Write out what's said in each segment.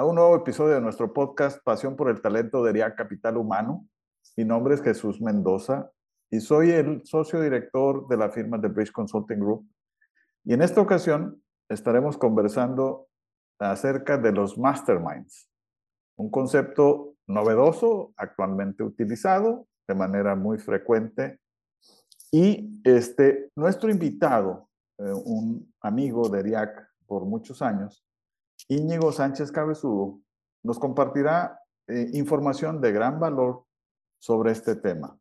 a un nuevo episodio de nuestro podcast Pasión por el Talento de RIA Capital Humano. Mi nombre es Jesús Mendoza y soy el socio director de la firma de Bridge Consulting Group. Y en esta ocasión estaremos conversando acerca de los masterminds, un concepto novedoso, actualmente utilizado de manera muy frecuente. Y este, nuestro invitado, eh, un amigo de RIAC por muchos años, Íñigo Sánchez Cabezudo nos compartirá eh, información de gran valor sobre este tema.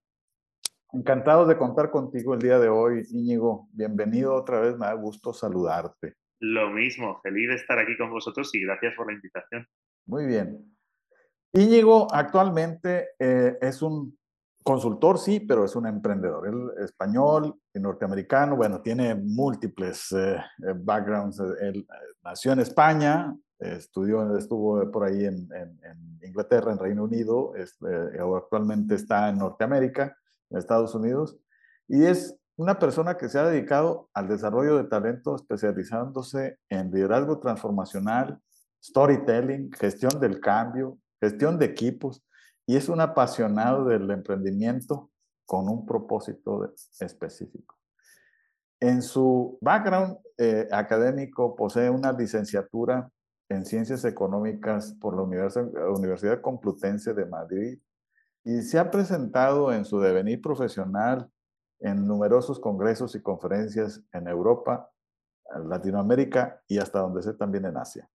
Encantado de contar contigo el día de hoy, Íñigo. Bienvenido otra vez, me da gusto saludarte. Lo mismo, feliz de estar aquí con vosotros y gracias por la invitación. Muy bien. Íñigo actualmente eh, es un consultor, sí, pero es un emprendedor. Él español norteamericano, bueno, tiene múltiples eh, eh, backgrounds. Él nació en España, estudió, estuvo por ahí en, Inglaterra, en Reino Unido, actualmente está en Norteamérica, en Estados Unidos, y es una persona que se ha dedicado al desarrollo de talento, especializándose en liderazgo transformacional, storytelling, gestión del cambio, gestión de equipos, y es un apasionado del emprendimiento con un propósito específico. En su background eh, académico posee una licenciatura en Ciencias Económicas por la Universidad Complutense de Madrid y se ha presentado en su devenir profesional en numerosos congresos y conferencias en Europa, Latinoamérica y hasta donde sé también en Asia.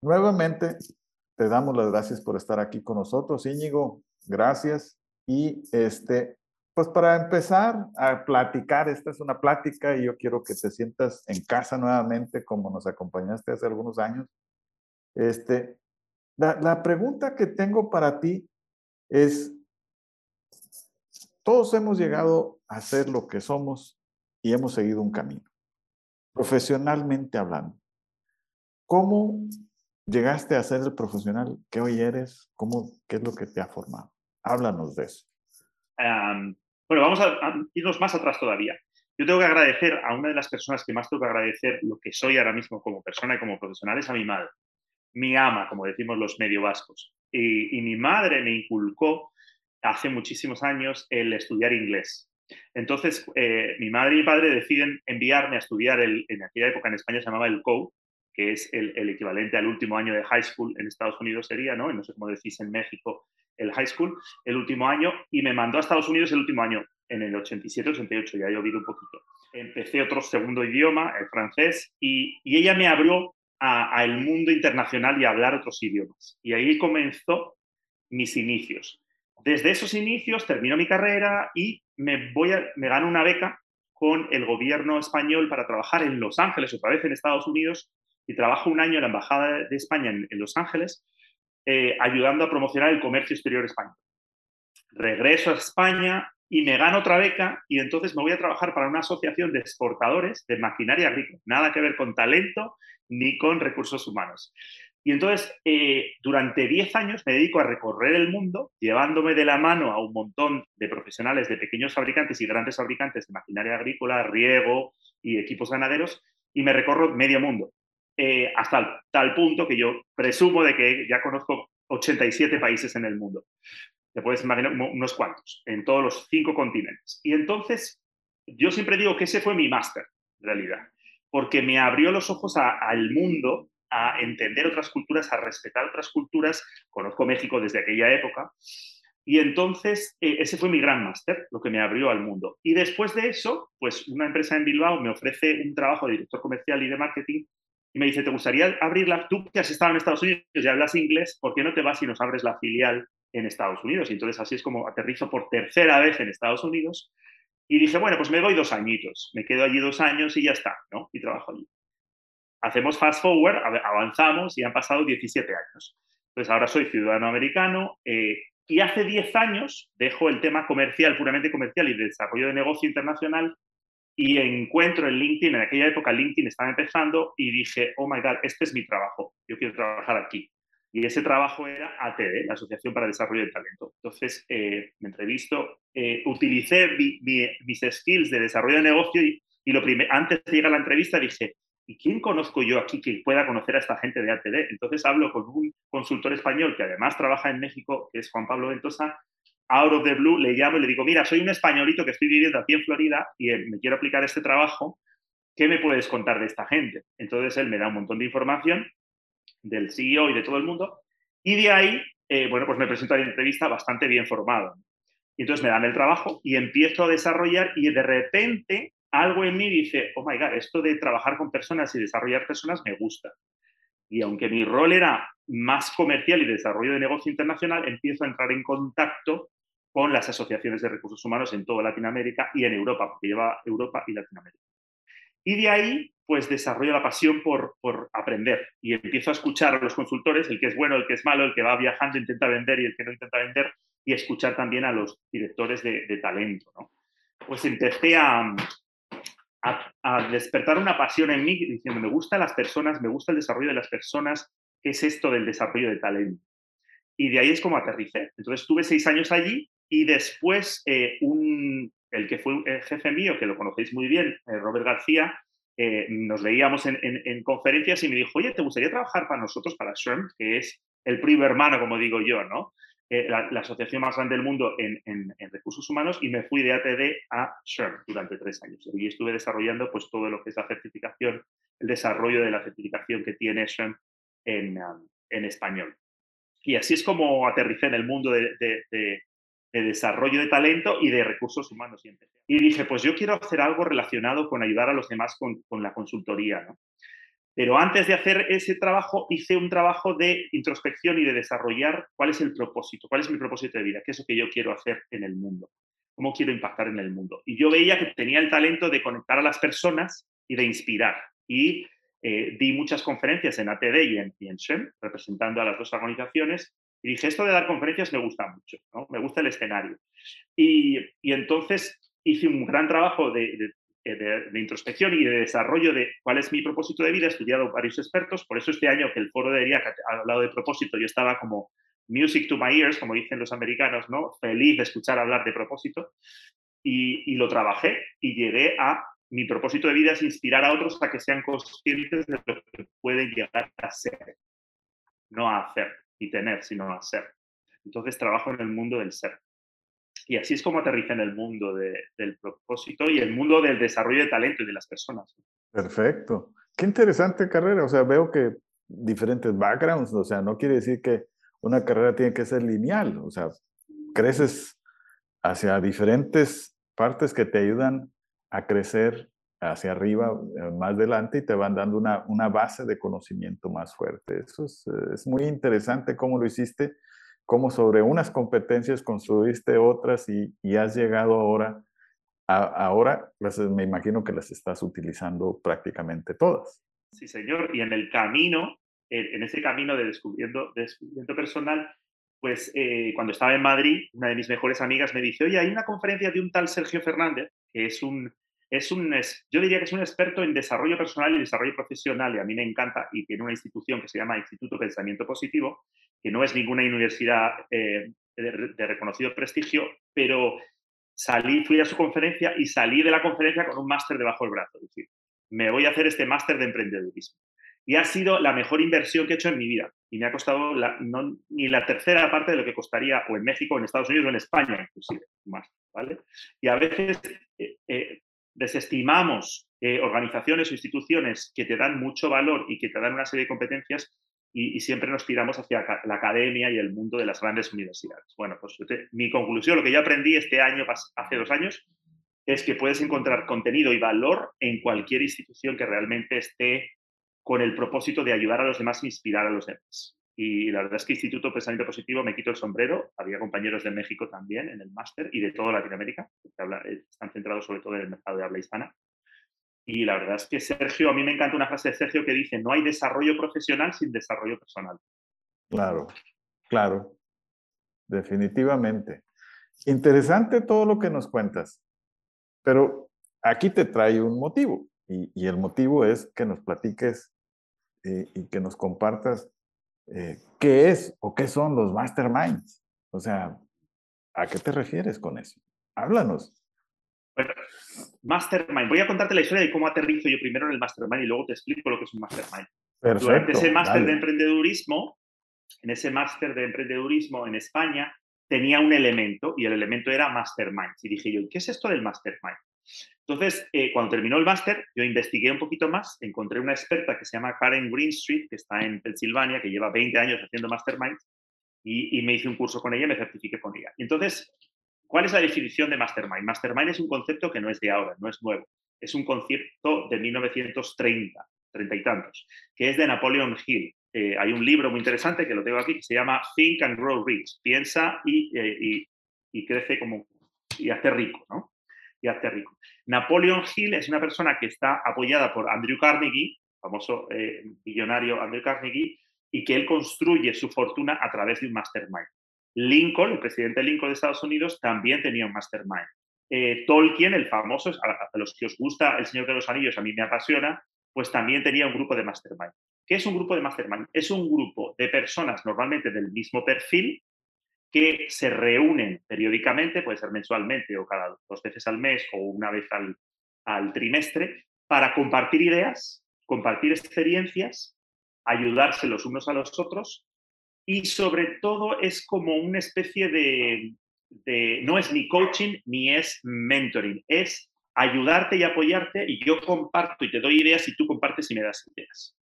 Nuevamente, te damos las gracias por estar aquí con nosotros, Íñigo. Gracias. Y este, pues para empezar a platicar, esta es una plática y yo quiero que te sientas en casa nuevamente como nos acompañaste hace algunos años. Este, la, la pregunta que tengo para ti es, todos hemos llegado a ser lo que somos y hemos seguido un camino, profesionalmente hablando. ¿Cómo llegaste a ser el profesional que hoy eres? ¿Cómo, ¿Qué es lo que te ha formado? Háblanos de eso. bueno, vamos a, irnos más atrás todavía. Yo tengo que agradecer a una de las personas que más tengo que agradecer lo que soy ahora mismo como persona y como profesional es a mi madre, mi ama, como decimos los medio vascos. Y, mi madre me inculcó hace muchísimos años el estudiar inglés. Entonces, eh, mi madre y mi padre deciden enviarme a estudiar, el, en aquella época en España se llamaba el COU, que es el, equivalente al último año de high school en Estados Unidos sería, ¿no? No sé cómo decís en México el high school, el último año, y me mandó a Estados Unidos el último año, en el 87, 88, ya he oído un poquito. Empecé otro segundo idioma, el francés, y, ella me abrió al mundo internacional y a hablar otros idiomas. Y ahí comenzó mis inicios. Desde esos inicios termino mi carrera y me, voy a, me gano una beca con el gobierno español para trabajar en Los Ángeles, otra vez en Estados Unidos, y trabajo un año en la Embajada de España en, Los Ángeles, eh, ayudando a promocionar el comercio exterior español. Regreso a España y me gano otra beca y entonces me voy a trabajar para una asociación de exportadores de maquinaria agrícola, nada que ver con talento ni con recursos humanos. Y entonces, eh, durante 10 años me dedico a recorrer el mundo, llevándome de la mano a un montón de profesionales, de pequeños fabricantes y grandes fabricantes de maquinaria agrícola, riego y equipos ganaderos, y me recorro medio mundo. Eh, hasta tal punto que yo presumo de que ya conozco 87 países en el mundo. Te puedes imaginar unos cuantos, en todos los cinco continentes. Y entonces, yo siempre digo que ese fue mi máster, en realidad, porque me abrió los ojos al mundo, a entender otras culturas, a respetar otras culturas. Conozco México desde aquella época. Y entonces, eh, ese fue mi gran máster, lo que me abrió al mundo. Y después de eso, pues una empresa en Bilbao me ofrece un trabajo de director comercial y de marketing y me dice, ¿te gustaría abrirla? Tú que has estado en Estados Unidos y hablas inglés, ¿por qué no te vas y nos abres la filial en Estados Unidos? Y entonces así es como aterrizo por tercera vez en Estados Unidos. Y dije, bueno, pues me voy dos añitos, me quedo allí dos años y ya está, ¿no? Y trabajo allí. hacemos fast forward, avanzamos y han pasado 17 años. Entonces ahora soy ciudadano americano eh, y hace 10 años dejo el tema comercial, puramente comercial y de desarrollo de negocio internacional y encuentro en LinkedIn, en aquella época LinkedIn estaba empezando y dije, oh my God, este es mi trabajo, yo quiero trabajar aquí. Y ese trabajo era ATD, la Asociación para el Desarrollo del Talento. Entonces, eh, me entrevisto, eh, utilicé mis skills de desarrollo de negocio y, lo antes de llegar a la entrevista dije, ¿y quién conozco yo aquí que pueda conocer a esta gente de ATD? Entonces hablo con un consultor español que además trabaja en México, que es Juan Pablo Ventosa, out of the blue, le llamo y le digo, mira, soy un españolito que estoy viviendo aquí en Florida y eh, me quiero aplicar este trabajo, ¿qué me puedes contar de esta gente? Entonces él me da un montón de información del CEO y de todo el mundo, y de ahí, eh, bueno, pues me presento a la entrevista bastante bien formado. Y entonces me dan el trabajo y empiezo a desarrollar y de repente algo en mí dice, oh my God, esto de trabajar con personas y desarrollar personas me gusta. Y aunque mi rol era más comercial y de desarrollo de negocio internacional, empiezo a entrar en contacto con las asociaciones de recursos humanos en toda Latinoamérica y en Europa, porque lleva Europa y Latinoamérica. Y de ahí, pues desarrollo la pasión por, por aprender y empiezo a escuchar a los consultores, el que es bueno, el que es malo, el que va viajando intenta vender y el que no intenta vender, y escuchar también a los directores de, talento. Pues empecé a, a, despertar una pasión en mí diciendo, me gustan las personas, me gusta el desarrollo de las personas, ¿qué es esto del desarrollo de talento? Y de ahí es como aterricé. Entonces estuve seis años allí y después, eh, un, el que fue el jefe mío, que lo conocéis muy bien, eh, Robert García, eh, nos veíamos en, en, conferencias y me dijo, oye, ¿te gustaría trabajar para nosotros, para SHRM, que es el primo hermano, como digo yo, ¿no? la, asociación más grande del mundo en, en, recursos humanos y me fui de ATD a SHRM durante tres años. Y estuve desarrollando pues, todo lo que es la certificación, el desarrollo de la certificación que tiene SHRM en, um, en español. Y así es como aterricé en el mundo de, de desarrollo de talento y de recursos humanos. Y, dije, pues yo quiero hacer algo relacionado con ayudar a los demás con, con la consultoría. ¿no? Pero antes de hacer ese trabajo, hice un trabajo de introspección y de desarrollar cuál es el propósito, cuál es mi propósito de vida, qué es lo que yo quiero hacer en el mundo, cómo quiero impactar en el mundo. Y yo veía que tenía el talento de conectar a las personas y de inspirar. Y eh, di muchas conferencias en ATD y en, y representando a las dos organizaciones, y dije, esto de dar conferencias me gusta mucho, ¿no? me gusta el escenario. Y, y entonces hice un gran trabajo de, de, introspección y de desarrollo de cuál es mi propósito de vida. He estudiado varios expertos, por eso este año que el foro de ERIAC ha hablado de propósito, yo estaba como music to my ears, como dicen los americanos, ¿no? feliz de escuchar hablar de propósito. Y, y lo trabajé y llegué a mi propósito de vida es inspirar a otros a que sean conscientes de lo que pueden llegar a ser, no a hacer y tener, sino a ser. Entonces trabajo en el mundo del ser. Y así es como aterriza en el mundo del propósito y el mundo del desarrollo de talento y de las personas. Perfecto. Qué interesante carrera. O sea, veo que diferentes backgrounds, o sea, no quiere decir que una carrera tiene que ser lineal. O sea, creces hacia diferentes partes que te ayudan a crecer hacia arriba, eh, más adelante, y te van dando una, una base de conocimiento más fuerte. Eso es, eh, es, muy interesante cómo lo hiciste, cómo sobre unas competencias construiste otras y, y has llegado ahora, ahora me imagino que las estás utilizando prácticamente todas. Sí, señor, y en el camino, en ese camino de descubriendo, descubrimiento personal, pues eh, cuando estaba en Madrid, una de mis mejores amigas me dice, oye, hay una conferencia de un tal Sergio Fernández, que es un es un, yo diría que es un experto en desarrollo personal y desarrollo profesional y a mí me encanta y tiene una institución que se llama Instituto Pensamiento Positivo, que no es ninguna universidad eh, de, reconocido prestigio, pero salí, fui a su conferencia y salí de la conferencia con un máster debajo del brazo. Es decir, me voy a hacer este máster de emprendedurismo. Y ha sido la mejor inversión que he hecho en mi vida. Y me ha costado ni la tercera parte de lo que costaría o en México, o en Estados Unidos o en España, inclusive, más. ¿vale? Y a veces eh, eh, desestimamos eh, organizaciones o instituciones que te dan mucho valor y que te dan una serie de competencias y, siempre nos tiramos hacia la academia y el mundo de las grandes universidades. Bueno, pues mi conclusión, lo que yo aprendí este año, hace dos años, es que puedes encontrar contenido y valor en cualquier institución que realmente esté con el propósito de ayudar a los demás e inspirar a los demás. Y la verdad es que Instituto Pensamiento Positivo me quito el sombrero. Había compañeros de México también en el máster y de toda Latinoamérica, que están centrados sobre todo en el mercado de habla hispana. Y la verdad es que Sergio, a mí me encanta una frase de Sergio que dice, no hay desarrollo profesional sin desarrollo personal. Claro, claro, definitivamente. Interesante todo lo que nos cuentas, pero aquí te trae un motivo y, el motivo es que nos platiques eh, y que nos compartas eh, qué es o qué son los masterminds. O sea, ¿a qué te refieres con eso? Háblanos. Bueno, Mastermind. Voy a contarte la historia de cómo aterrizo yo primero en el Mastermind y luego te explico lo que es un Mastermind. Perfecto, Durante ese máster de emprendedurismo, en ese máster de emprendedurismo en España, tenía un elemento y el elemento era Mastermind. Y dije yo, ¿qué es esto del Mastermind? Entonces, eh, cuando terminó el máster, yo investigué un poquito más, encontré una experta que se llama Karen Greenstreet, que está en Pensilvania, que lleva 20 años haciendo Mastermind, y, y me hice un curso con ella y me certifiqué con ella. Y entonces, ¿Cuál es la definición de mastermind? Mastermind es un concepto que no es de ahora, no es nuevo. Es un concepto de 1930, treinta y tantos, que es de Napoleon Hill. Eh, hay un libro muy interesante que lo tengo aquí que se llama Think and Grow Rich. Piensa y, eh, crece como y hace rico, ¿no? Y hace rico. Napoleon Hill es una persona que está apoyada por Andrew Carnegie, famoso eh, millonario Andrew Carnegie, y que él construye su fortuna a través de un mastermind. Lincoln, el presidente Lincoln de Estados Unidos, también tenía un mastermind. Eh, Tolkien, el famoso, a, los que os gusta El Señor de los Anillos, a mí me apasiona, pues también tenía un grupo de mastermind. ¿Qué es un grupo de mastermind? Es un grupo de personas normalmente del mismo perfil que se reúnen periódicamente, puede ser mensualmente o cada dos veces al mes o una vez al, trimestre, para compartir ideas, compartir experiencias, ayudarse los unos a los otros y sobre todo es como una especie de, no es ni coaching ni es mentoring, es ayudarte y apoyarte y yo comparto y te doy ideas y tú compartes y me das ideas.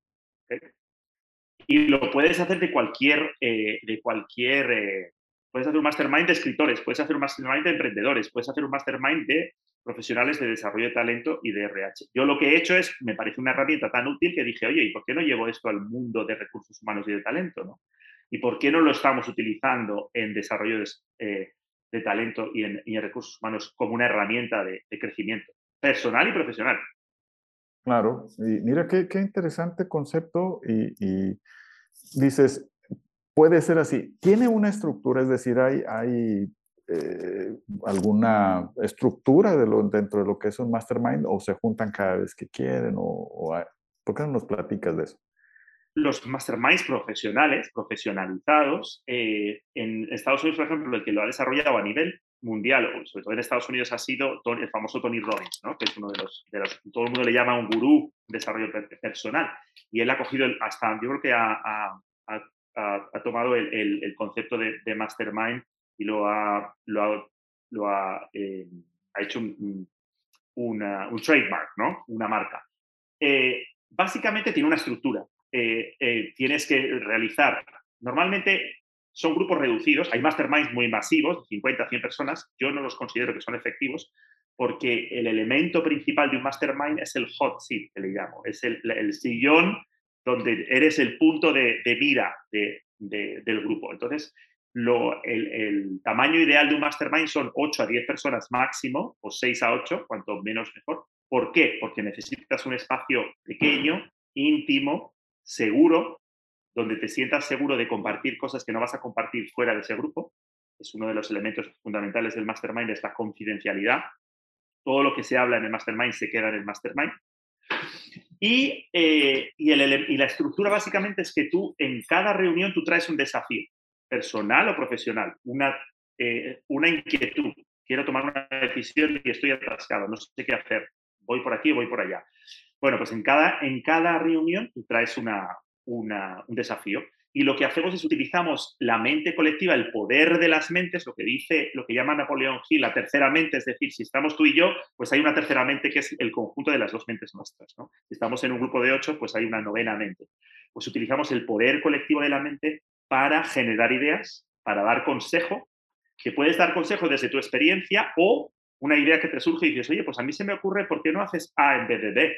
Y lo puedes hacer de cualquier, eh, de cualquier, eh, puedes hacer un mastermind de escritores, puedes hacer un mastermind de emprendedores, puedes hacer un mastermind de profesionales de desarrollo de talento y de RH. Yo lo que he hecho es, me parece una herramienta tan útil que dije, oye, ¿y por qué no llevo esto al mundo de recursos humanos y de talento? ¿no? ¿Y por qué no lo estamos utilizando en desarrollo de, eh, talento y en, recursos humanos como una herramienta de, crecimiento personal y profesional? Claro, y mira qué, interesante concepto y, dices, puede ser así. ¿Tiene una estructura? Es decir, hay, eh, alguna estructura de dentro de lo que es un mastermind o se juntan cada vez que quieren? O, ¿Por qué no nos platicas de eso? los masterminds profesionales, profesionalizados, eh, en Estados Unidos, por ejemplo, el que lo ha desarrollado a nivel mundial, sobre todo en Estados Unidos, ha sido el famoso Tony Robbins, que es uno de los, todo el mundo le llama un gurú de desarrollo personal. Y él ha cogido hasta, yo creo que ha, tomado el, concepto de, mastermind y lo ha, lo ha, eh, hecho un, trademark, ¿no? una marca. Eh, básicamente tiene una estructura. Eh, eh, tienes que realizar. Normalmente son grupos reducidos, hay masterminds muy masivos, de 50, 100 personas, yo no los considero que son efectivos porque el elemento principal de un mastermind es el hot seat, que le llamo, es el, sillón donde eres el punto de, mira del grupo. Entonces, el, tamaño ideal de un mastermind son 8 a 10 personas máximo, o 6 a 8, cuanto menos mejor. ¿Por qué? Porque necesitas un espacio pequeño, íntimo, seguro, donde te sientas seguro de compartir cosas que no vas a compartir fuera de ese grupo. Es uno de los elementos fundamentales del mastermind, es la confidencialidad. Todo lo que se habla en el mastermind se queda en el mastermind. Y, eh, y, la estructura básicamente es que tú en cada reunión tú traes un desafío, personal o profesional, una, eh, una inquietud. Quiero tomar una decisión y estoy atascado, no sé qué hacer. Voy por aquí, voy por allá. Bueno, pues en cada, en cada reunión tú traes una, un desafío y lo que hacemos es utilizamos la mente colectiva, el poder de las mentes, lo que dice, lo que llama Napoleón Hill, la tercera mente, es decir, si estamos tú y yo, pues hay una tercera mente que es el conjunto de las dos mentes nuestras. ¿no? Si estamos en un grupo de ocho, pues hay una novena mente. Pues utilizamos el poder colectivo de la mente para generar ideas, para dar consejo, que puedes dar consejo desde tu experiencia o una idea que te surge y dices, oye, pues a mí se me ocurre, ¿por qué no haces A en vez de B?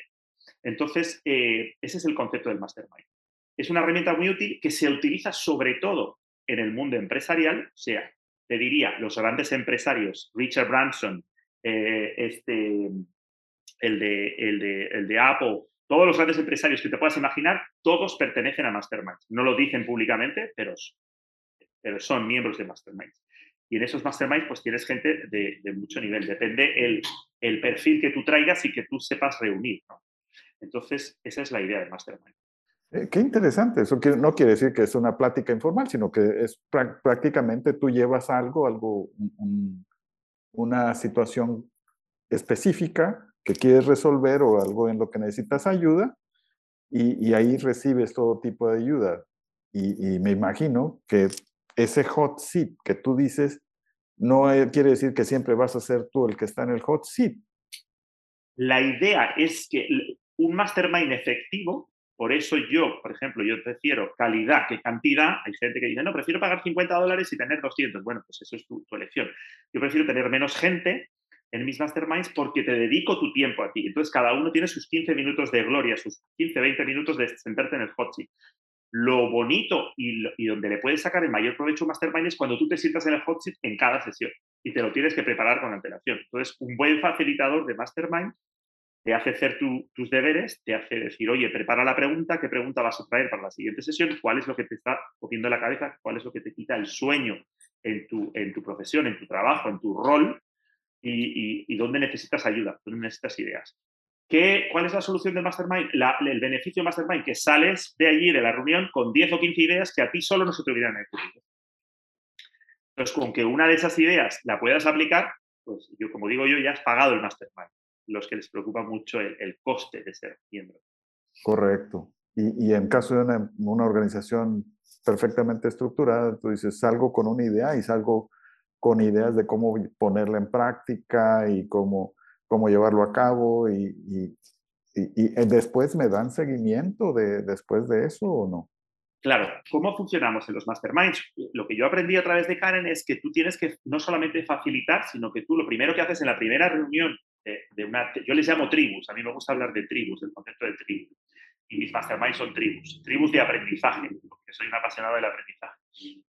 Entonces, eh, ese es el concepto del mastermind. Es una herramienta muy útil que se utiliza sobre todo en el mundo empresarial, o sea, te diría, los grandes empresarios, Richard Branson, eh, este, el de, el de, el de Apple, todos los grandes empresarios que te puedas imaginar, todos pertenecen a Masterminds. No lo dicen públicamente, pero, pero son miembros de Masterminds. Y en esos Masterminds, pues tienes gente de, mucho nivel. Depende el, el, perfil que tú traigas y que tú sepas reunir. Entonces, esa es la idea del Mastermind. Eh, qué interesante. Eso no quiere decir que es una plática informal, sino que es prácticamente tú llevas algo, algo, una situación específica que quieres resolver o algo en lo que necesitas ayuda y, ahí recibes todo tipo de ayuda. Y, me imagino que ese hot seat que tú dices no quiere decir que siempre vas a ser tú el que está en el hot seat. La idea es que un mastermind efectivo, por eso yo, por ejemplo, yo prefiero calidad que cantidad. Hay gente que dice, no, prefiero pagar 50 dólares y tener 200. Bueno, pues eso es tu elección. Yo prefiero tener menos gente en mis masterminds porque te dedico tu tiempo a ti. Entonces, cada uno tiene sus 15 minutos de gloria, sus 15, 20 minutos de sentarte en el hot seat. Lo bonito y, donde le puedes sacar el mayor provecho a mastermind es cuando tú te sientas en el hot seat en cada sesión y te lo tienes que preparar con antelación. Entonces, un buen facilitador de mastermind te hace hacer tus deberes, te hace decir, oye, prepara la pregunta, qué pregunta vas a traer para la siguiente sesión, cuál es lo que te está cogiendo la cabeza, cuál es lo que te quita el sueño en tu, en tu profesión, en tu trabajo, en tu rol, y, dónde necesitas ayuda, dónde necesitas ideas. ¿Qué, ¿Cuál es la solución del Mastermind? el beneficio del Mastermind, que sales de allí, de la reunión, con 10 o 15 ideas que a ti solo no se te hubieran ocurrido. Entonces, con que una de esas ideas la puedas aplicar, pues yo, como digo yo, ya has pagado el Mastermind. Los que les preocupa mucho el, coste de ser miembro. Correcto. Y, en caso de una, una, organización perfectamente estructurada, tú dices, salgo con una idea y salgo con ideas de cómo ponerla en práctica y cómo, cómo llevarlo a cabo y, y, y, después me dan seguimiento de, después de eso o no. Claro, ¿cómo funcionamos en los masterminds? Lo que yo aprendí a través de Karen es que tú tienes que no solamente facilitar, sino que tú lo primero que haces en la primera reunión de, de una, yo les llamo tribus, a mí me gusta hablar de tribus, del concepto de tribu, y mis masterminds son tribus, tribus de aprendizaje, porque soy un apasionado del aprendizaje.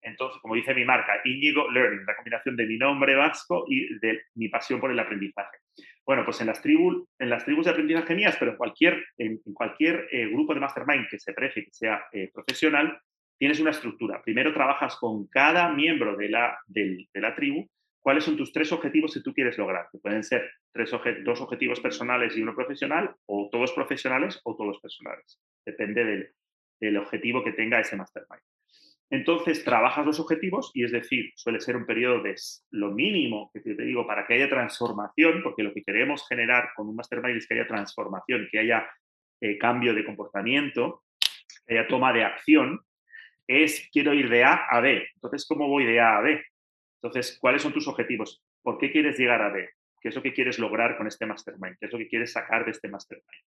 Entonces, como dice mi marca, Íñigo Learning, la combinación de mi nombre vasco y de mi pasión por el aprendizaje. Bueno, pues en las, tribus, en las tribus de aprendizaje mías, pero en cualquier, en, cualquier eh, grupo de mastermind que se precie, que sea eh, profesional, tienes una estructura. Primero trabajas con cada miembro de la, de la tribu cuáles son tus tres objetivos que tú quieres lograr, pueden ser tres dos objetivos personales y uno profesional, o todos profesionales o todos personales. Depende del, del objetivo que tenga ese mastermind. Entonces, trabajas los objetivos y es decir, suele ser un periodo de lo mínimo que te digo para que haya transformación, porque lo que queremos generar con un mastermind es que haya transformación, que haya eh, cambio de comportamiento, que haya toma de acción, es quiero ir de A a B. Entonces, ¿cómo voy de A a B? Entonces, ¿cuáles son tus objetivos? ¿Por qué quieres llegar a B? ¿Qué es lo que quieres lograr con este mastermind? ¿Qué es lo que quieres sacar de este mastermind?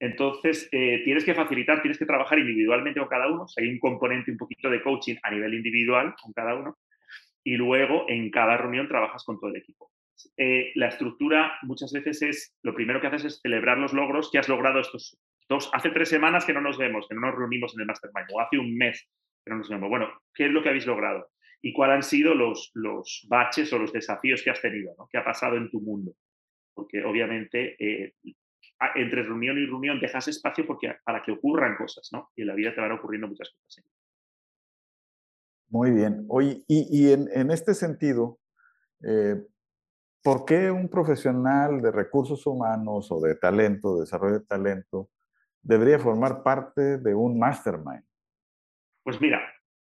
Entonces, eh, tienes que facilitar, tienes que trabajar individualmente con cada uno. hay un componente un poquito de coaching a nivel individual con cada uno. Y luego, en cada reunión, trabajas con todo el equipo. Eh, la estructura muchas veces es, lo primero que haces es celebrar los logros que has logrado estos dos, hace tres semanas que no nos vemos, que no nos reunimos en el mastermind, o hace un mes que no nos vemos. Bueno, ¿qué es lo que habéis logrado? ¿Y cuáles han sido los, los baches o los desafíos que has tenido? ¿no? ¿Qué ha pasado en tu mundo? Porque obviamente eh, entre reunión y reunión dejas espacio porque, para que ocurran cosas, ¿no? Y en la vida te van ocurriendo muchas cosas. Muy bien. Oye, y, en, este sentido, eh, ¿por qué un profesional de recursos humanos o de talento, desarrollo de talento, debería formar parte de un mastermind? Pues mira,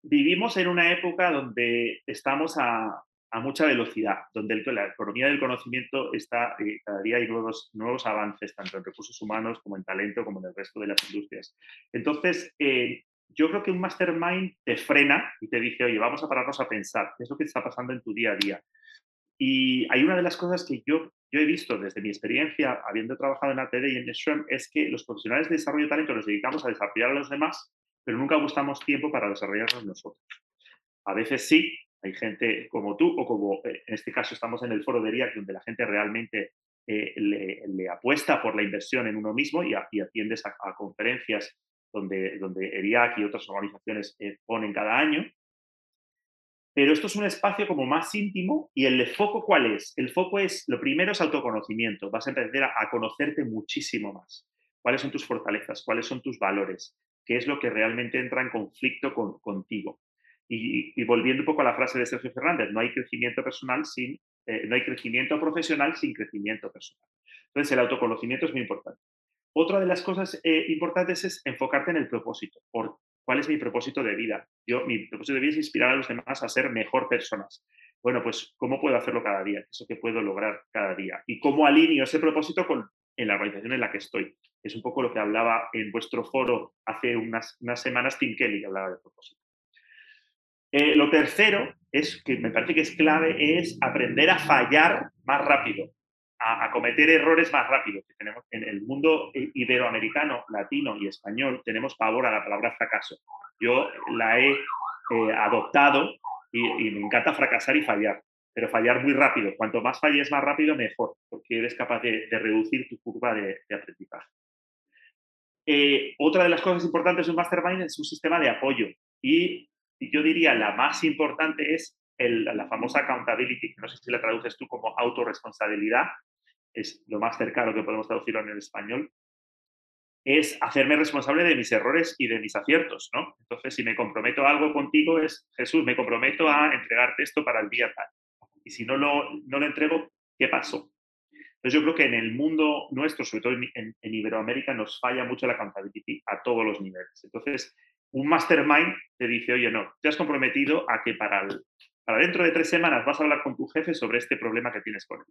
vivimos en una época donde estamos a, a mucha velocidad, donde la economía del conocimiento está, eh, cada día hay nuevos, nuevos avances, tanto en recursos humanos como en talento, como en el resto de las industrias. Entonces, eh, yo creo que un mastermind te frena y te dice, oye, vamos a pararnos a pensar, ¿qué es lo que está pasando en tu día a día? Y hay una de las cosas que yo, yo he visto desde mi experiencia, habiendo trabajado en ATD y en Scrum, es que los profesionales de desarrollo de talento nos dedicamos a desarrollar a los demás, pero nunca buscamos tiempo para desarrollarnos nosotros. A veces sí, hay gente como tú o como eh, en este caso estamos en el foro de RIAC donde la gente realmente eh, le, apuesta por la inversión en uno mismo y, atiendes a, conferencias donde, donde ERIAC y otras organizaciones eh, ponen cada año. Pero esto es un espacio como más íntimo y el foco ¿cuál es? El foco es, lo primero es autoconocimiento, vas a empezar a, conocerte muchísimo más. ¿Cuáles son tus fortalezas? ¿Cuáles son tus valores? ¿Qué es lo que realmente entra en conflicto contigo? Y, volviendo un poco a la frase de Sergio Fernández, no hay crecimiento personal sin, eh, no hay crecimiento profesional sin crecimiento personal. Entonces, el autoconocimiento es muy importante. Otra de las cosas eh, importantes es enfocarte en el propósito. Por, ¿Cuál es mi propósito de vida? Yo, mi propósito de vida es inspirar a los demás a ser mejor personas. Bueno, pues, ¿cómo puedo hacerlo cada día? ¿Qué es lo que puedo lograr cada día? ¿Y cómo alineo ese propósito con en la organización en la que estoy? Es un poco lo que hablaba en vuestro foro hace unas, unas semanas Tim Kelly, que hablaba de propósito. Eh, lo tercero es, que me parece que es clave, es aprender a fallar más rápido a, cometer errores más rápido. Que tenemos en el mundo iberoamericano, latino y español tenemos pavor a la palabra fracaso. Yo la he eh, adoptado y, me encanta fracasar y fallar, pero fallar muy rápido. Cuanto más falles más rápido, mejor, porque eres capaz de, reducir tu curva de, aprendizaje. Eh, otra de las cosas importantes de un mastermind es un sistema de apoyo y yo diría la más importante es la famosa accountability, no sé si la traduces tú como autorresponsabilidad, es lo más cercano que podemos traducirlo en el español, es hacerme responsable de mis errores y de mis aciertos, ¿no? Entonces, si me comprometo a algo contigo, es, Jesús, me comprometo a entregarte esto para el día tal. Y si no lo, no lo entrego, ¿qué pasó? Entonces, yo creo que en el mundo nuestro, sobre todo en, Iberoamérica, nos falla mucho la accountability a todos los niveles. Entonces, un mastermind te dice, oye, no, te has comprometido a que para, para dentro de tres semanas vas a hablar con tu jefe sobre este problema que tienes con él.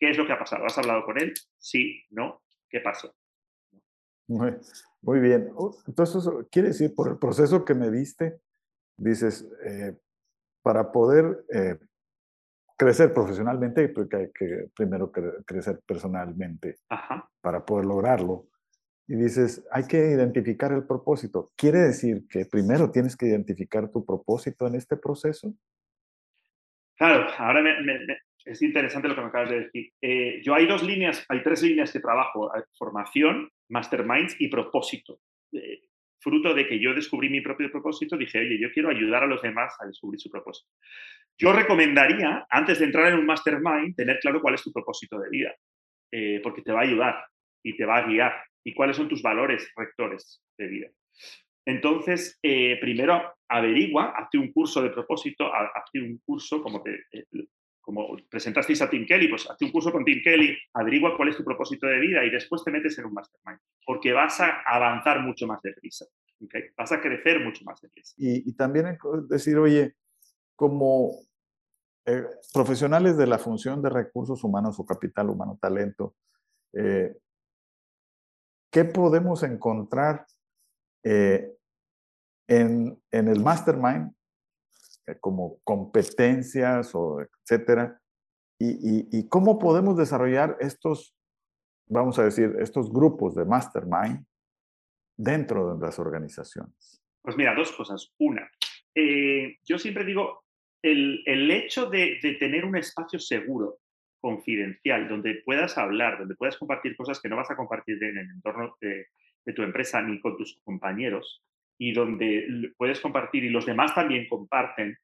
¿Qué es lo que ha pasado? ¿Has hablado con él? Sí, no. ¿Qué pasó? Muy, bien. Oh, entonces, quiere decir, por el proceso que me diste, dices, eh, para poder eh, crecer profesionalmente, pues, hay que primero crecer personalmente para poder lograrlo. Y dices, hay que identificar el propósito. ¿Quiere decir que primero tienes que identificar tu propósito en este proceso? Claro, ahora me, es interesante lo que me acabas de decir. Eh, yo hay dos líneas, hay tres líneas que trabajo, formación, masterminds y propósito. Eh, fruto de que yo descubrí mi propio propósito, dije, oye, yo quiero ayudar a los demás a descubrir su propósito. Yo recomendaría, antes de entrar en un mastermind, tener claro cuál es tu propósito de vida, eh, porque te va a ayudar y te va a guiar. Y cuáles son tus valores rectores de vida. Entonces, primero averigua, hazte un curso de propósito, hazte un curso, como te, como presentasteis a Tim Kelly, pues hazte un curso con Tim Kelly, averigua cuál es tu propósito de vida y después te metes en un mastermind, porque vas a avanzar mucho más deprisa, vas a crecer mucho más deprisa. Y, y también decir, oye, como eh, profesionales de la función de recursos humanos o capital humano, talento, eh, ¿qué podemos encontrar eh, en, en el mastermind como competencias o etcétera. Y, cómo podemos desarrollar estos, vamos a decir, estos grupos de mastermind dentro de las organizaciones? Pues mira, dos cosas. Una, yo siempre digo, el, el hecho de, tener un espacio seguro, confidencial, donde puedas hablar, donde puedas compartir cosas que no vas a compartir en el entorno de, tu empresa ni con tus compañeros, y donde puedes compartir y los demás también comparten,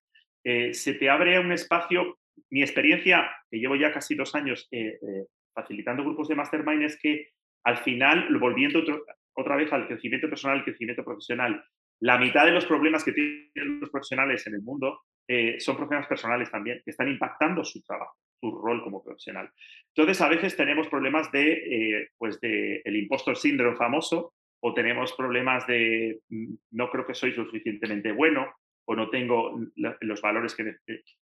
eh, se te abre un espacio. Mi experiencia, que llevo ya casi dos años eh, eh, facilitando grupos de mastermind, es que al final, volviendo otra vez al crecimiento personal, al crecimiento profesional, la mitad de los problemas que tienen los profesionales en el mundo son problemas personales también, que están impactando su trabajo, su rol como profesional. Entonces, a veces tenemos problemas de, pues de el impostor síndrome famoso, o tenemos problemas de mm, no creo que soy suficientemente bueno, o no tengo los valores que,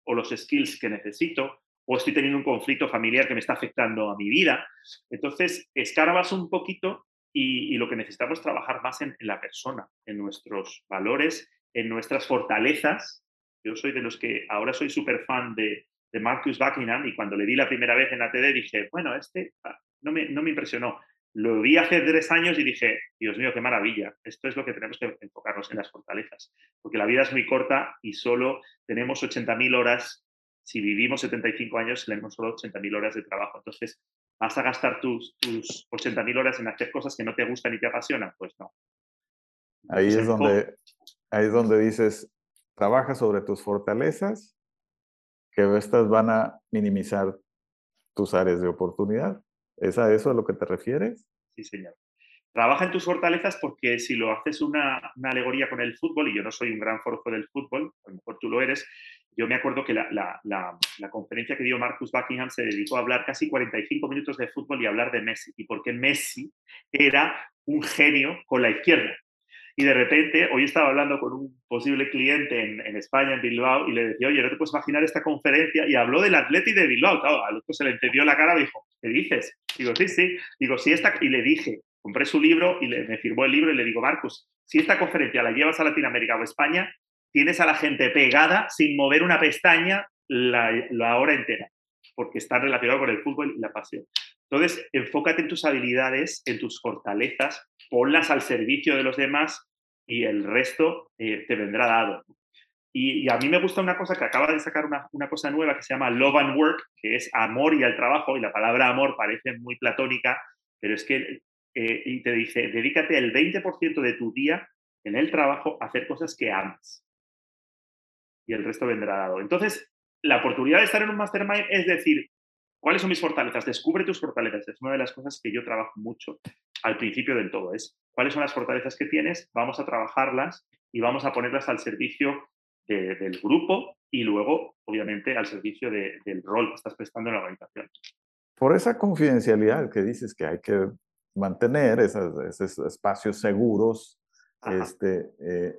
o los skills que necesito, o estoy teniendo un conflicto familiar que me está afectando a mi vida. Entonces, escarbas un poquito y, lo que necesitamos es trabajar más en, la persona, en nuestros valores, en nuestras fortalezas. Yo soy de los que ahora soy súper fan de, de Marcus Buckingham y cuando le di la primera vez en la TD dije, bueno, este ah, no me, no me impresionó. Lo vi hace tres años y dije, Dios mío, qué maravilla. Esto es lo que tenemos que enfocarnos en las fortalezas. Porque la vida es muy corta y solo tenemos 80.000 horas. Si vivimos 75 años, tenemos solo 80.000 horas de trabajo. Entonces, ¿vas a gastar tus, tus 80.000 horas en hacer cosas que no te gustan y te apasionan? Pues no. Ahí es, donde, ahí es donde dices, trabaja sobre tus fortalezas, que estas van a minimizar tus áreas de oportunidad. ¿Es a eso a lo que te refieres? Sí, señor. Trabaja en tus fortalezas porque si lo haces una, alegoría con el fútbol, y yo no soy un gran forjo del fútbol, a lo mejor tú lo eres, yo me acuerdo que la, conferencia que dio Marcus Buckingham se dedicó a hablar casi 45 minutos de fútbol y hablar de Messi, y porque Messi era un genio con la izquierda. Y de repente, hoy estaba hablando con un posible cliente en, España, en Bilbao, y le decía, oye, no te puedes imaginar esta conferencia. Y habló del Atleti de Bilbao. Claro, al otro se le entendió la cara dijo, ¿qué dices? Digo, sí, sí. Digo, esta. Y le dije, compré su libro y le, me firmó el libro y le digo, Marcos, si esta conferencia la llevas a Latinoamérica o España, tienes a la gente pegada sin mover una pestaña la, hora entera, porque está relacionado con el fútbol y la pasión. Entonces, enfócate en tus habilidades, en tus fortalezas, ponlas al servicio de los demás y el resto eh, te vendrá dado. Y, a mí me gusta una cosa que acaba de sacar una, una, cosa nueva que se llama Love and Work, que es amor y al trabajo, y la palabra amor parece muy platónica, pero es que eh, y te dice, dedícate el 20% de tu día en el trabajo a hacer cosas que amas. Y el resto vendrá dado. Entonces, la oportunidad de estar en un mastermind es decir, ¿cuáles son mis fortalezas? Descubre tus fortalezas. Es una de las cosas que yo trabajo mucho al principio del todo. Es cuáles son las fortalezas que tienes, vamos a trabajarlas y vamos a ponerlas al servicio del grupo y luego, obviamente, al servicio del rol que estás prestando en la organización. Por esa confidencialidad que dices que hay que mantener esos, espacios seguros, este, eh,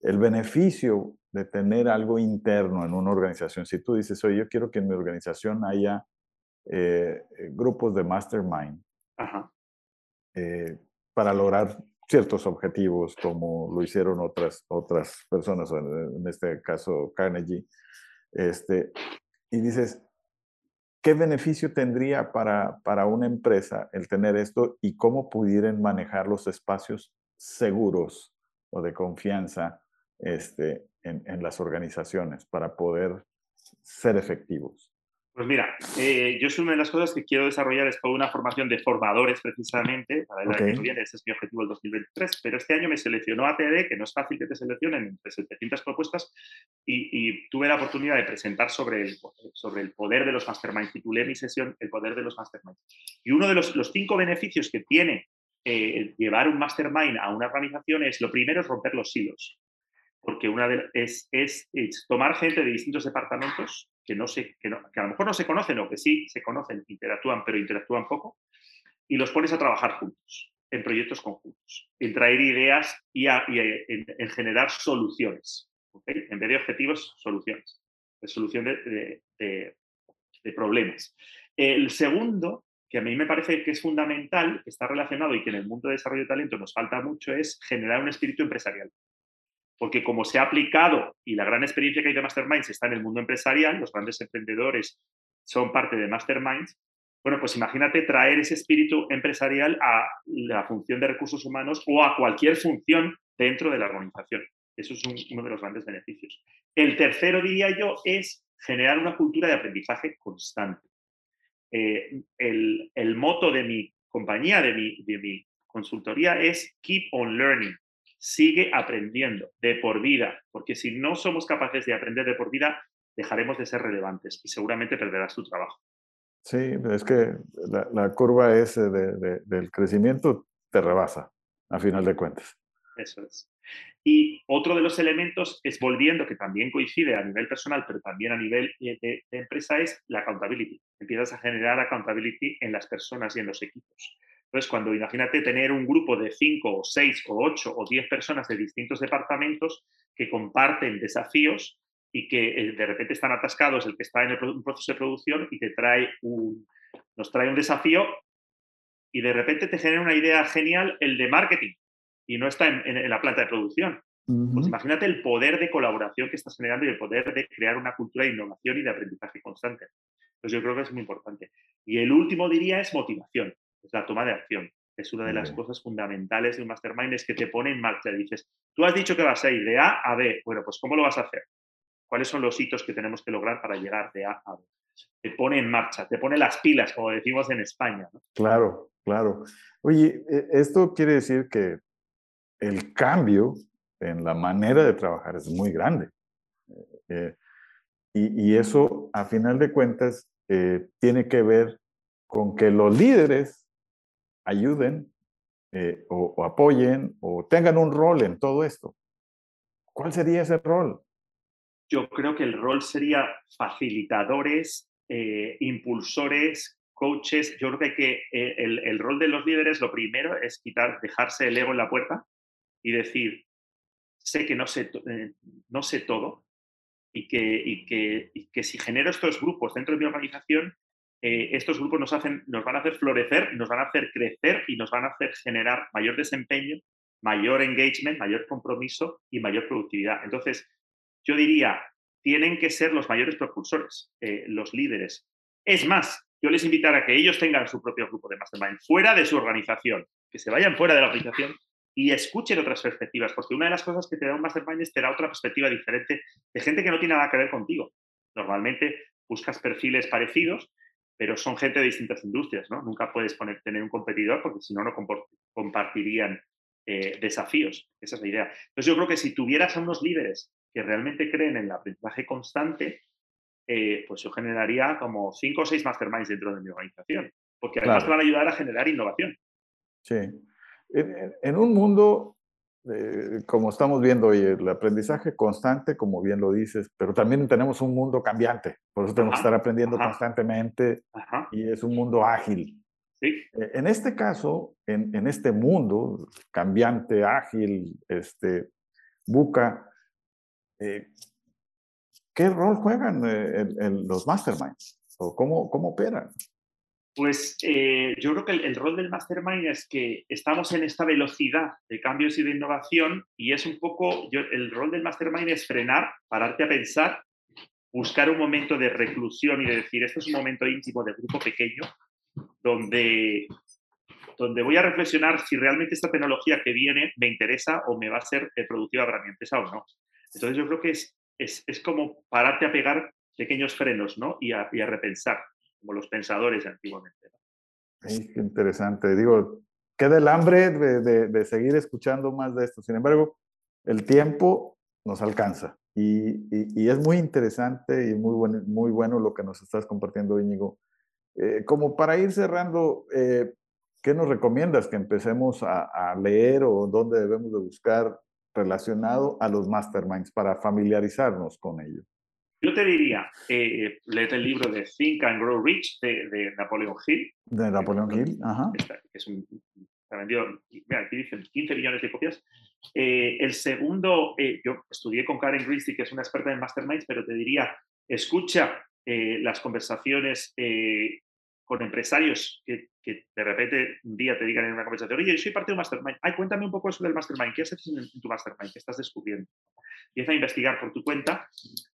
el beneficio de tener algo interno en una organización. Si tú dices, oye, yo quiero que en mi organización haya eh, eh, grupos de mastermind para lograr ciertos objetivos, como lo hicieron otras, otras personas, en este caso Carnegie, este, y dices, ¿Qué beneficio tendría para, para una empresa el tener esto y cómo pudieran manejar los espacios seguros o de confianza este, en, en las organizaciones para poder ser efectivos? Pues mira, eh, yo es una de las cosas que quiero desarrollar es toda una formación de formadores precisamente para el año que viene, ese es mi objetivo del 2023, pero este año me seleccionó ATD, que no es fácil que te seleccionen entre 700 propuestas, y, tuve la oportunidad de presentar sobre el, sobre el poder de los masterminds. Titulé mi sesión El poder de los masterminds. Y uno de los, los cinco beneficios que tiene eh, llevar un mastermind a una organización es, lo primero es romper los silos porque una de, es, es, tomar gente de distintos departamentos que, no se, que, a lo mejor no se conocen o que sí se conocen, interactúan, pero interactúan poco, y los pones a trabajar juntos, en proyectos conjuntos, en traer ideas y, en, generar soluciones. En vez de objetivos, soluciones. De solución de, de problemas. El segundo, que a mí me parece que es fundamental, que está relacionado y que en el mundo de desarrollo de talento nos falta mucho, es generar un espíritu empresarial porque como se ha aplicado y la gran experiencia que hay de Masterminds está en el mundo empresarial, los grandes emprendedores son parte de Masterminds, bueno, pues imagínate traer ese espíritu empresarial a la función de recursos humanos o a cualquier función dentro de la organización. Eso es uno de los grandes beneficios. El tercero, diría yo, es generar una cultura de aprendizaje constante. Eh, el, el, moto de mi compañía, de mi, de mi consultoría, es Keep on Learning sigue aprendiendo de por vida, porque si no somos capaces de aprender de por vida, dejaremos de ser relevantes y seguramente perderás tu trabajo. Sí, es que la, curva es del crecimiento te rebasa, a final de cuentas. Eso es. Y otro de los elementos es, volviendo, que también coincide a nivel personal, pero también a nivel eh, de, de empresa, es la accountability. Empiezas a generar accountability en las personas y en los equipos. Entonces, cuando imagínate tener un grupo de 5 o 6 o 8 o 10 personas de distintos departamentos que comparten desafíos y que eh, de repente están atascados el que está en el proceso de producción y te trae un, nos trae un desafío y de repente te genera una idea genial el de marketing y no está en, la planta de producción. Pues imagínate el poder de colaboración que estás generando y el poder de crear una cultura de innovación y de aprendizaje constante. Entonces yo creo que es muy importante. Y el último diría es motivación es la toma de acción. Es una de las cosas fundamentales de un mastermind, es que te pone en marcha. Dices, tú has dicho que vas a ir de A a B. Bueno, pues ¿cómo lo vas a hacer? ¿Cuáles son los hitos que tenemos que lograr para llegar de A a B? Te pone en marcha, te pone las pilas, como decimos en España. Claro, claro. Oye, e, esto quiere decir que el cambio en la manera de trabajar es muy grande. y, eso, a final de cuentas, tiene que ver con que los líderes ayuden o, apoyen o tengan un rol en todo esto. ¿Cuál sería ese rol? Yo creo que el rol sería facilitadores, impulsores, coaches, yo creo que, eh, el, rol de los líderes, lo primero es quitar, dejarse el ego en la puerta y decir, sé que no sé, eh, no sé todo y que, que, que, si genero estos grupos dentro de mi organización, eh, estos grupos nos, hacen, nos van a hacer florecer, nos van a hacer crecer y nos van a hacer generar mayor desempeño, mayor engagement, mayor compromiso y mayor productividad. Entonces, yo diría, tienen que ser los mayores propulsores, los líderes. Es más, yo les invitara a que ellos tengan su propio grupo de mastermind fuera de su organización, que se vayan fuera de la organización y escuchen otras perspectivas, porque una de las cosas que te da un mastermind es te da otra perspectiva diferente de gente que no tiene nada que ver contigo. Normalmente buscas perfiles parecidos, pero son gente de distintas industrias, ¿no? Nunca puedes poner, tener un competidor porque si no, no compartirían eh, desafíos. Esa es la idea. Entonces yo creo que si tuvieras a unos líderes que realmente creen en el aprendizaje constante, eh, pues yo generaría como cinco o seis masterminds dentro de mi organización, porque además te van a ayudar a generar innovación. Sí. En, un mundo, eh, como estamos viendo hoy, el aprendizaje constante, como bien lo dices, pero también tenemos un mundo cambiante, por eso tenemos que estar aprendiendo constantemente y es un mundo ágil. Sí. Eh, en este caso, en, en, este mundo cambiante, ágil, este, buca, ¿Qué rol juegan eh, en, los masterminds? ¿O cómo, cómo operan? Pues eh, yo creo que el, rol del mastermind es que estamos en esta velocidad de cambios y de innovación y es un poco, el rol del mastermind es frenar, pararte a pensar, buscar un momento de reclusión y de decir, esto es un momento íntimo de grupo pequeño, donde, donde voy a reflexionar si realmente esta tecnología que viene me interesa o me va a ser productiva para mi empresa o no. Entonces yo creo que es es, como pararte a pegar pequeños frenos ¿no? y, a, repensar, como los pensadores antiguamente. interesante. Digo, queda el hambre de, seguir escuchando más de esto. Sin embargo, el tiempo nos alcanza y, es muy interesante y muy bueno, muy bueno lo que nos estás compartiendo, Íñigo. Eh, como para ir cerrando, eh, ¿qué nos recomiendas que empecemos a, a, leer o dónde debemos de buscar relacionado a los masterminds para familiarizarnos con ellos? Yo te diría, eh, el libro de Think and Grow Rich de, de Napoleon Hill. De Napoleon Hill, ajá. que es un, se vendió, mira, aquí dicen 15 millones de copias. Eh, el segundo, eh, yo estudié con Karen Christie, que es una experta en masterminds, pero te diría, escucha eh, las conversaciones con empresarios que, de repente un día te digan en una conversación, oye, yo soy parte de un mastermind, ay, cuéntame un poco eso del mastermind, ¿qué haces en, tu mastermind? ¿Qué estás descubriendo? Empieza a investigar por tu cuenta,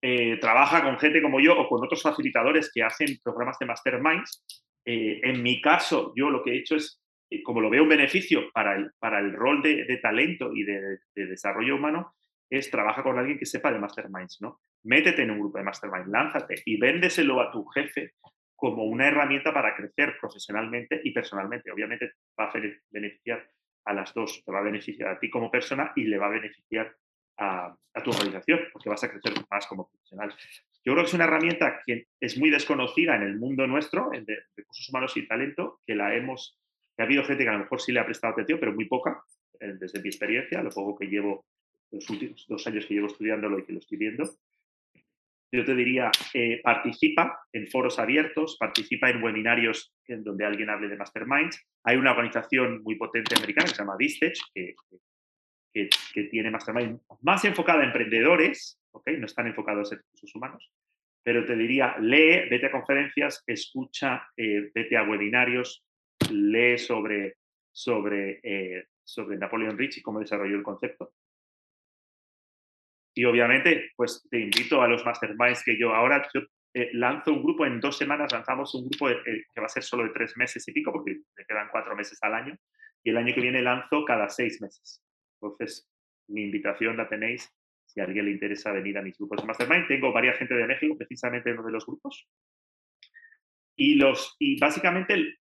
eh, trabaja con gente como yo o con otros facilitadores que hacen programas de masterminds. Eh, en mi caso, yo lo que he hecho es, eh, como lo veo un beneficio para el, para el rol de, talento y de, de, desarrollo humano, es trabaja con alguien que sepa de masterminds, ¿no? Métete en un grupo de mastermind, lánzate y véndeselo a tu jefe como una herramienta para crecer profesionalmente y personalmente. Obviamente va a beneficiar a las dos, te va a beneficiar a ti como persona y le va a beneficiar a, tu organización, porque vas a crecer más como profesional. Yo creo que es una herramienta que es muy desconocida en el mundo nuestro, en de recursos humanos y talento, que la hemos, que ha habido gente que a lo mejor sí le ha prestado atención, pero muy poca, eh, desde mi experiencia, lo poco que llevo, los últimos dos años que llevo estudiándolo y que lo estoy viendo, yo te diría, eh, participa en foros abiertos, participa en webinarios en donde alguien hable de masterminds. Hay una organización muy potente americana que se llama Distech, que, que, tiene masterminds más enfocada a emprendedores, ¿okay? no están enfocados en recursos humanos, pero te diría, lee, vete a conferencias, escucha, eh, vete a webinarios, lee sobre, sobre, eh, sobre Napoleon Rich y cómo desarrolló el concepto. Y obviamente, pues te invito a los masterminds que yo ahora yo, eh, lanzo un grupo, en dos semanas lanzamos un grupo eh, que va a ser solo de tres meses y pico, porque me quedan cuatro meses al año, y el año que viene lanzo cada seis meses. Entonces, mi invitación la tenéis si a alguien le interesa venir a mis grupos de mastermind. Tengo varias gente de México, precisamente en uno de los grupos. Y, los, y básicamente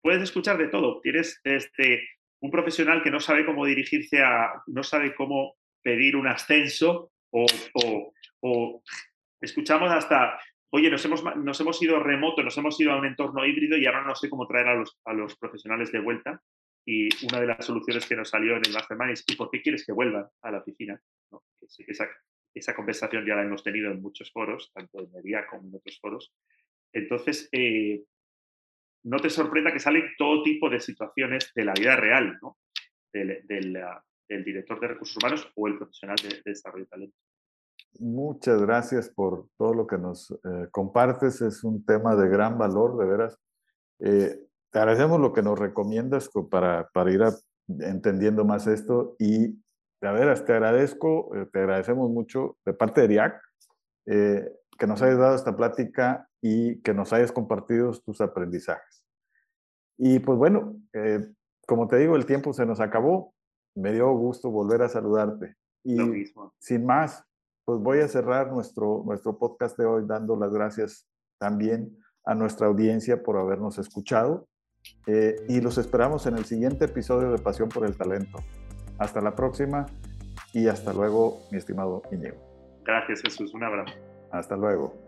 puedes escuchar de todo. Tienes desde un profesional que no sabe cómo dirigirse a, no sabe cómo pedir un ascenso o, escuchamos hasta, oye, nos hemos, nos hemos ido remoto, nos hemos ido a un entorno híbrido y ahora no sé cómo traer a los, a los profesionales de vuelta. Y una de las soluciones que nos salió en el Mastermind es, ¿y por qué quieres que vuelvan a la oficina? esa, esa, conversación ya la hemos tenido en muchos foros, tanto en Media como en otros foros. Entonces, eh, no te sorprenda que salen todo tipo de situaciones de la vida real, ¿no? del, del, director de recursos humanos o el profesional de, desarrollo de talento. Muchas gracias por todo lo que nos eh, compartes. Es un tema de gran valor, de veras. Eh, te agradecemos lo que nos recomiendas para, para ir entendiendo más esto y de veras te agradezco, eh, te agradecemos mucho de parte de RIAC eh, que nos hayas dado esta plática y que nos hayas compartido tus aprendizajes. Y pues bueno, eh, como te digo, el tiempo se nos acabó. Me dio gusto volver a saludarte. Y sin más, pues voy a cerrar nuestro, nuestro podcast de hoy dando las gracias también a nuestra audiencia por habernos escuchado eh, y los esperamos en el siguiente episodio de Pasión por el Talento. Hasta la próxima y hasta luego, mi estimado Iñigo. Gracias, Jesús. Un abrazo. Hasta luego.